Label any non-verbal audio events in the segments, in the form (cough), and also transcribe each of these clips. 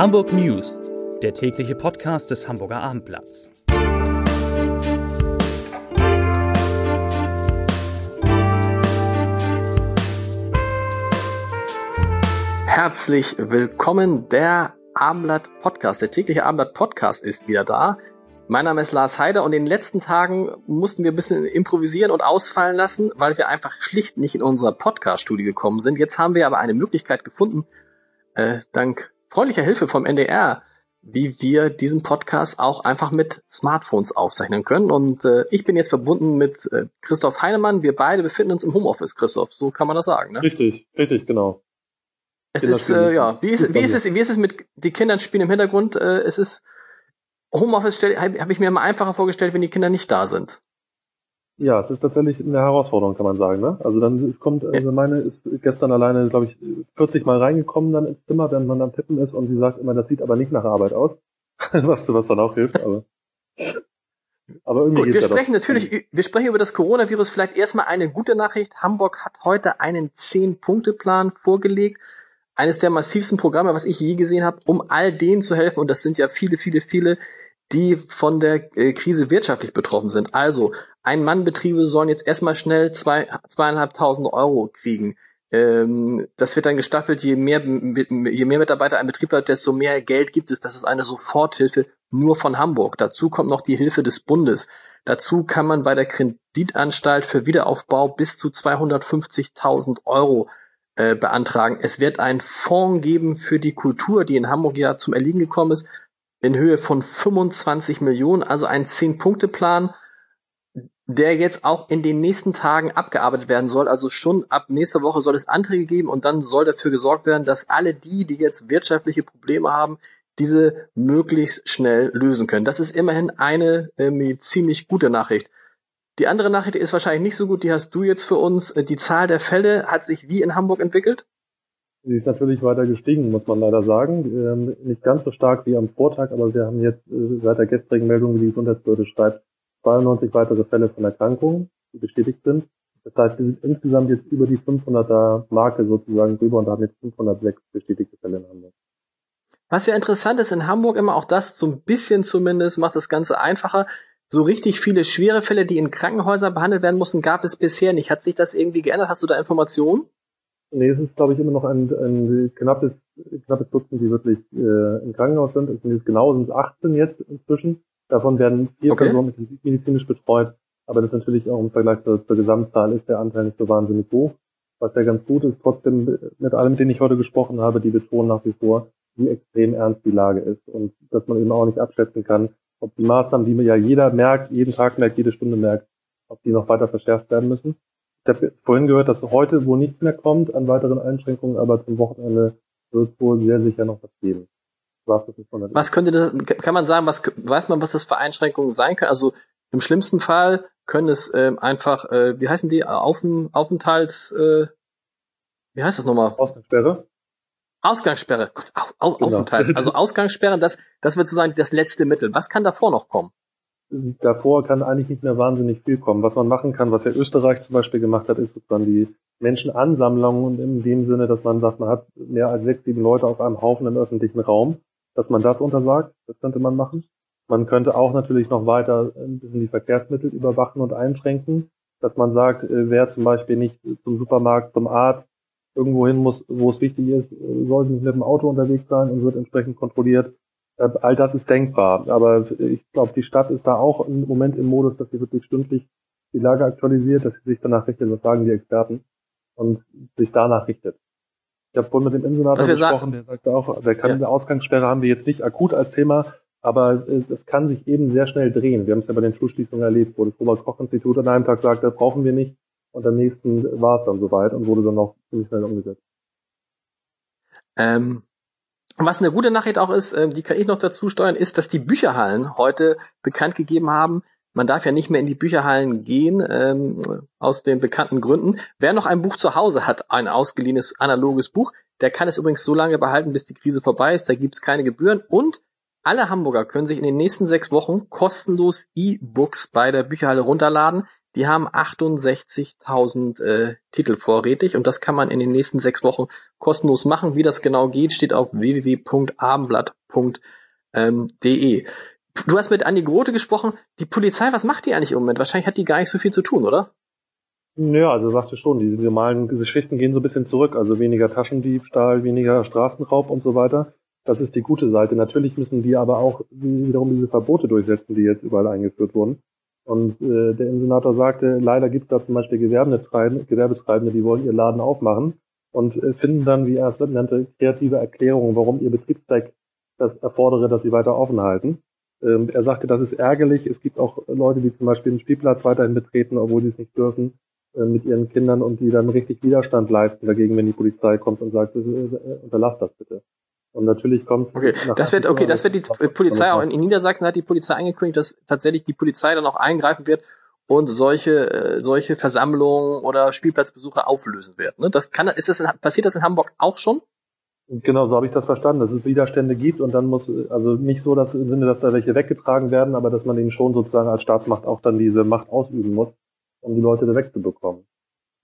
Hamburg News, der tägliche Podcast des Hamburger Abendblatts. Herzlich willkommen, der Abendblatt Podcast. Der tägliche Abendblatt Podcast ist wieder da. Mein Name ist Lars Heider und in den letzten Tagen mussten wir ein bisschen improvisieren und ausfallen lassen, weil wir einfach schlicht nicht in unser Podcast-Studio gekommen sind. Jetzt haben wir aber eine Möglichkeit gefunden, äh, dank freundlicher Hilfe vom NDR, wie wir diesen Podcast auch einfach mit Smartphones aufzeichnen können. Und äh, ich bin jetzt verbunden mit äh, Christoph Heinemann. Wir beide befinden uns im Homeoffice, Christoph. So kann man das sagen, ne? Richtig, richtig, genau. Es ist, äh, ja, wie ist, wie ist es, wie ist es mit, die Kindern spielen im Hintergrund, äh, es ist, Homeoffice habe hab ich mir immer einfacher vorgestellt, wenn die Kinder nicht da sind. Ja, es ist tatsächlich eine Herausforderung, kann man sagen. Ne? Also dann, es kommt, also meine ist gestern alleine, glaube ich, 40 Mal reingekommen dann ins Zimmer, während man am Tippen ist und sie sagt immer, das sieht aber nicht nach Arbeit aus. (laughs) was, was dann auch hilft, aber. (laughs) aber irgendwie Gut, wir sprechen doch. natürlich, wir sprechen über das Coronavirus. Vielleicht erstmal eine gute Nachricht. Hamburg hat heute einen Zehn-Punkte-Plan vorgelegt. Eines der massivsten Programme, was ich je gesehen habe, um all denen zu helfen. Und das sind ja viele, viele, viele, die von der äh, Krise wirtschaftlich betroffen sind. Also ein-Mann-Betriebe sollen jetzt erstmal schnell zwei, zweieinhalbtausend Euro kriegen. Ähm, das wird dann gestaffelt, je mehr, je mehr Mitarbeiter ein Betrieb hat, desto mehr Geld gibt es. Das ist eine Soforthilfe nur von Hamburg. Dazu kommt noch die Hilfe des Bundes. Dazu kann man bei der Kreditanstalt für Wiederaufbau bis zu 250.000 Euro äh, beantragen. Es wird einen Fonds geben für die Kultur, die in Hamburg ja zum Erliegen gekommen ist in Höhe von 25 Millionen, also ein 10-Punkte-Plan, der jetzt auch in den nächsten Tagen abgearbeitet werden soll. Also schon ab nächster Woche soll es Anträge geben und dann soll dafür gesorgt werden, dass alle die, die jetzt wirtschaftliche Probleme haben, diese möglichst schnell lösen können. Das ist immerhin eine äh, ziemlich gute Nachricht. Die andere Nachricht ist wahrscheinlich nicht so gut, die hast du jetzt für uns. Die Zahl der Fälle hat sich wie in Hamburg entwickelt? Sie ist natürlich weiter gestiegen, muss man leider sagen. Ähm, nicht ganz so stark wie am Vortag, aber wir haben jetzt äh, seit der gestrigen Meldung, wie die Gesundheitsbehörde schreibt, 92 weitere Fälle von Erkrankungen, die bestätigt sind. Das heißt, wir sind insgesamt jetzt über die 500er Marke sozusagen drüber und haben jetzt 506 bestätigte Fälle in Hamburg. Was ja interessant ist in Hamburg immer auch das, so ein bisschen zumindest, macht das Ganze einfacher. So richtig viele schwere Fälle, die in Krankenhäusern behandelt werden mussten, gab es bisher nicht. Hat sich das irgendwie geändert? Hast du da Informationen? Nee, es ist, glaube ich, immer noch ein, ein knappes, knappes Dutzend, die wirklich äh, im Krankenhaus sind. Es sind jetzt genau sind 18 jetzt inzwischen. Davon werden vier okay. Personen medizinisch betreut. Aber das natürlich auch im Vergleich zur, zur Gesamtzahl ist der Anteil nicht so wahnsinnig hoch. Was ja ganz gut ist, trotzdem mit allem, mit denen ich heute gesprochen habe, die betonen nach wie vor, wie extrem ernst die Lage ist und dass man eben auch nicht abschätzen kann, ob die Maßnahmen, die mir ja jeder merkt, jeden Tag merkt, jede Stunde merkt, ob die noch weiter verschärft werden müssen. Ich habe vorhin gehört, dass heute wohl nichts mehr kommt an weiteren Einschränkungen, aber zum Wochenende wird es wohl sehr sicher noch was geben. Was, was könnte das, kann man sagen, was weiß man, was das für Einschränkungen sein können? Also im schlimmsten Fall können es ähm, einfach, äh, wie heißen die, Aufen, Aufenthalts, äh, wie heißt das nochmal? Ausgangssperre. Ausgangssperre, Gott, au, au, genau. Aufenthalt. Also Ausgangssperre, das, das wird sozusagen das letzte Mittel. Was kann davor noch kommen? Davor kann eigentlich nicht mehr wahnsinnig viel kommen. Was man machen kann, was ja Österreich zum Beispiel gemacht hat, ist sozusagen die Menschenansammlung und in dem Sinne, dass man sagt, man hat mehr als sechs, sieben Leute auf einem Haufen im öffentlichen Raum, dass man das untersagt, das könnte man machen. Man könnte auch natürlich noch weiter ein bisschen die Verkehrsmittel überwachen und einschränken, dass man sagt, äh, wer zum Beispiel nicht zum Supermarkt, zum Arzt irgendwo hin muss, wo es wichtig ist, äh, soll nicht mit dem Auto unterwegs sein und wird entsprechend kontrolliert. Äh, all das ist denkbar. Aber ich glaube, die Stadt ist da auch im Moment im Modus, dass sie wirklich stündlich die Lage aktualisiert, dass sie sich danach richtet, was sagen die Experten, und sich danach richtet. Ich habe vorhin mit dem Innensenator gesprochen, der sagte auch, der kann ja. eine Ausgangssperre haben wir jetzt nicht akut als Thema, aber es kann sich eben sehr schnell drehen. Wir haben es ja bei den Schulschließungen erlebt, wo das Robert-Koch-Institut an einem Tag sagte, brauchen wir nicht, und am nächsten war es dann soweit und wurde dann noch ziemlich schnell umgesetzt. Ähm, was eine gute Nachricht auch ist, äh, die kann ich noch dazu steuern, ist, dass die Bücherhallen heute bekannt gegeben haben, man darf ja nicht mehr in die Bücherhallen gehen, ähm, aus den bekannten Gründen. Wer noch ein Buch zu Hause hat, ein ausgeliehenes analoges Buch, der kann es übrigens so lange behalten, bis die Krise vorbei ist. Da gibt's keine Gebühren. Und alle Hamburger können sich in den nächsten sechs Wochen kostenlos E-Books bei der Bücherhalle runterladen. Die haben 68.000 äh, Titel vorrätig und das kann man in den nächsten sechs Wochen kostenlos machen. Wie das genau geht, steht auf www.abendblatt.de. Du hast mit Andi Grote gesprochen. Die Polizei, was macht die eigentlich im Moment? Wahrscheinlich hat die gar nicht so viel zu tun, oder? Ja, also sagte schon, die normalen Geschichten gehen so ein bisschen zurück. Also weniger Taschendiebstahl, weniger Straßenraub und so weiter. Das ist die gute Seite. Natürlich müssen die aber auch wiederum diese Verbote durchsetzen, die jetzt überall eingeführt wurden. Und äh, der Insenator sagte, leider gibt es da zum Beispiel Gewerbetreibende, die wollen ihr Laden aufmachen und äh, finden dann, wie er es nannte, kreative Erklärungen, warum ihr Betriebszweck das erfordere, dass sie weiter offen halten. Ähm, er sagte, das ist ärgerlich. Es gibt auch Leute, die zum Beispiel den Spielplatz weiterhin betreten, obwohl sie es nicht dürfen, äh, mit ihren Kindern und die dann richtig Widerstand leisten dagegen, wenn die Polizei kommt und sagt, äh, äh unterlacht das bitte. Und natürlich kommt Okay, das wird, okay, das wird die Polizei auch in, in Niedersachsen hat die Polizei angekündigt, dass tatsächlich die Polizei dann auch eingreifen wird und solche äh, solche Versammlungen oder Spielplatzbesuche auflösen wird. Ne? Das kann, ist das in, passiert das in Hamburg auch schon? Genau, so habe ich das verstanden, dass es Widerstände gibt und dann muss, also nicht so dass im Sinne, dass da welche weggetragen werden, aber dass man eben schon sozusagen als Staatsmacht auch dann diese Macht ausüben muss, um die Leute da wegzubekommen.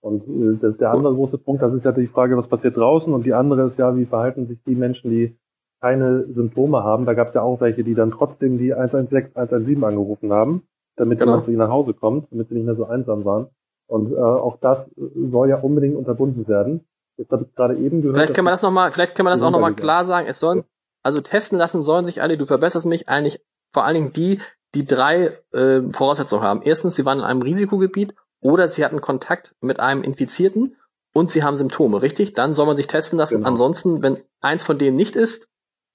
Und äh, der andere große Punkt, das ist ja die Frage, was passiert draußen und die andere ist ja, wie verhalten sich die Menschen, die keine Symptome haben. Da gab es ja auch welche, die dann trotzdem die 116, 117 angerufen haben, damit genau. jemand zu ihnen nach Hause kommt, damit sie nicht mehr so einsam waren. Und äh, auch das soll ja unbedingt unterbunden werden. Jetzt habe ich gerade eben gehört. Vielleicht kann man das noch mal, vielleicht kann man das auch nochmal klar sagen. Es sollen, also testen lassen sollen sich alle, du verbesserst mich eigentlich vor allen Dingen die, die drei äh, Voraussetzungen haben. Erstens, sie waren in einem Risikogebiet oder sie hatten Kontakt mit einem Infizierten und sie haben Symptome, richtig? Dann soll man sich testen lassen. Genau. Ansonsten, wenn eins von denen nicht ist,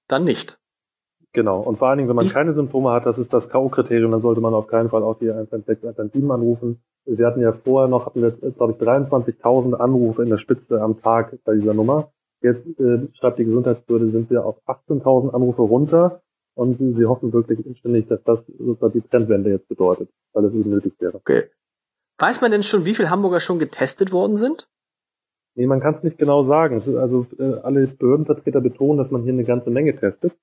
dann nicht. Genau. Und vor allen Dingen, wenn man Dies keine Symptome hat, das ist das K.O.-Kriterium, dann sollte man auf keinen Fall auch die 116, 117 anrufen. Wir hatten ja vorher noch, hatten wir, glaube ich, 23.000 Anrufe in der Spitze am Tag bei dieser Nummer. Jetzt äh, schreibt die Gesundheitsbehörde, sind wir auf 18.000 Anrufe runter und sie hoffen wirklich inständig, dass das sozusagen die Trendwende jetzt bedeutet, weil es eben nötig wäre. Okay. Weiß man denn schon, wie viele Hamburger schon getestet worden sind? Nee, man kann es nicht genau sagen. Also äh, alle Behördenvertreter betonen, dass man hier eine ganze Menge testet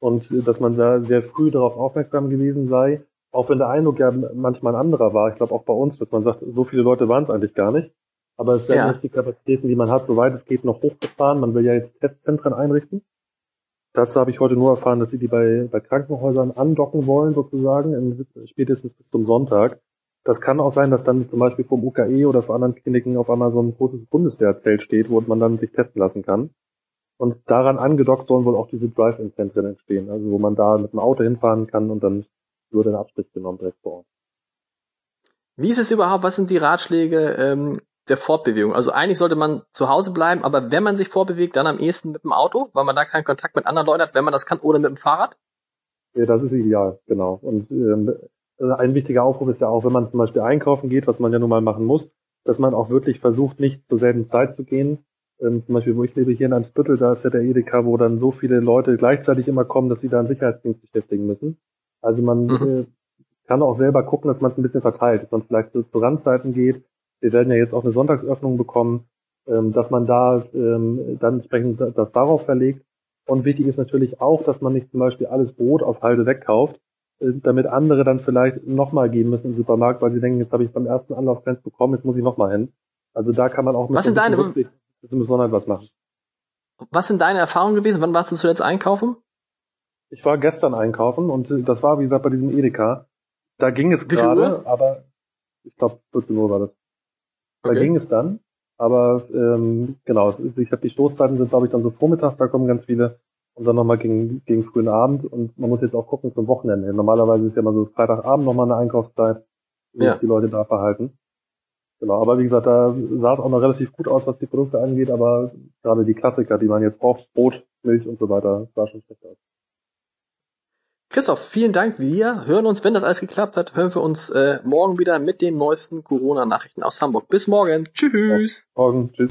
und äh, dass man da sehr früh darauf aufmerksam gewesen sei, auch wenn der Eindruck ja manchmal ein anderer war. Ich glaube auch bei uns, dass man sagt, so viele Leute waren es eigentlich gar nicht. Aber es werden ja. jetzt die Kapazitäten, die man hat, soweit es geht, noch hochgefahren. Man will ja jetzt Testzentren einrichten. Dazu habe ich heute nur erfahren, dass sie die bei, bei Krankenhäusern andocken wollen, sozusagen, spätestens bis zum Sonntag. Das kann auch sein, dass dann zum Beispiel vom UKE oder vor anderen Kliniken auf einmal so ein großes Bundeswehrzelt steht, wo man dann sich testen lassen kann. Und daran angedockt sollen wohl auch diese Drive-In-Zentren entstehen, also wo man da mit dem Auto hinfahren kann und dann wird ein Abstrich genommen direkt vor Ort. Wie ist es überhaupt, was sind die Ratschläge ähm, der Fortbewegung? Also eigentlich sollte man zu Hause bleiben, aber wenn man sich vorbewegt, dann am ehesten mit dem Auto, weil man da keinen Kontakt mit anderen Leuten hat, wenn man das kann, oder mit dem Fahrrad? Ja, das ist ideal, genau. Und ähm, äh, ein wichtiger Aufruf ist ja auch, wenn man zum Beispiel einkaufen geht, was man ja nun mal machen muss, dass man auch wirklich versucht, nicht zur selben Zeit zu gehen. Ähm, zum Beispiel, wo ich lebe, hier in Ansbüttel, da ist ja der Edeka, wo dann so viele Leute gleichzeitig immer kommen, dass sie da einen Sicherheitsdienst beschäftigen müssen. Also man mhm. äh, kann auch selber gucken, dass man es ein bisschen verteilt, dass man vielleicht so zu Randzeiten geht. Wir werden ja jetzt auch eine Sonntagsöffnung bekommen, ähm, dass man da ähm, dann entsprechend das darauf verlegt. Und wichtig ist natürlich auch, dass man nicht zum Beispiel alles Brot auf Halde wegkauft, äh, damit andere dann vielleicht nochmal gehen müssen im Supermarkt, weil sie denken, jetzt habe ich beim ersten Anlauf keins bekommen, jetzt muss ich nochmal hin. Also da kann man auch mit was sind deine, Rücksicht, besonders was machen. Was sind deine Erfahrungen gewesen? Wann warst du zuletzt einkaufen? Ich war gestern einkaufen und äh, das war, wie gesagt, bei diesem Edeka. Da ging es gerade, aber ich glaube 14 Uhr war das. Da okay. ging es dann, aber ähm, genau, ich habe die Stoßzeiten sind, glaube ich, dann so vormittags, da kommen ganz viele und dann nochmal gegen, gegen frühen Abend und man muss jetzt auch gucken zum Wochenende. Normalerweise ist ja immer so Freitagabend nochmal eine Einkaufszeit, wie ja. die Leute da verhalten. Genau, aber wie gesagt, da sah es auch noch relativ gut aus, was die Produkte angeht, aber gerade die Klassiker, die man jetzt braucht, Brot, Milch und so weiter, sah schon schlecht aus. Christoph, vielen Dank. Wir hören uns, wenn das alles geklappt hat, hören wir uns äh, morgen wieder mit den neuesten Corona-Nachrichten aus Hamburg. Bis morgen. Tschüss. Morgen. Tschüss.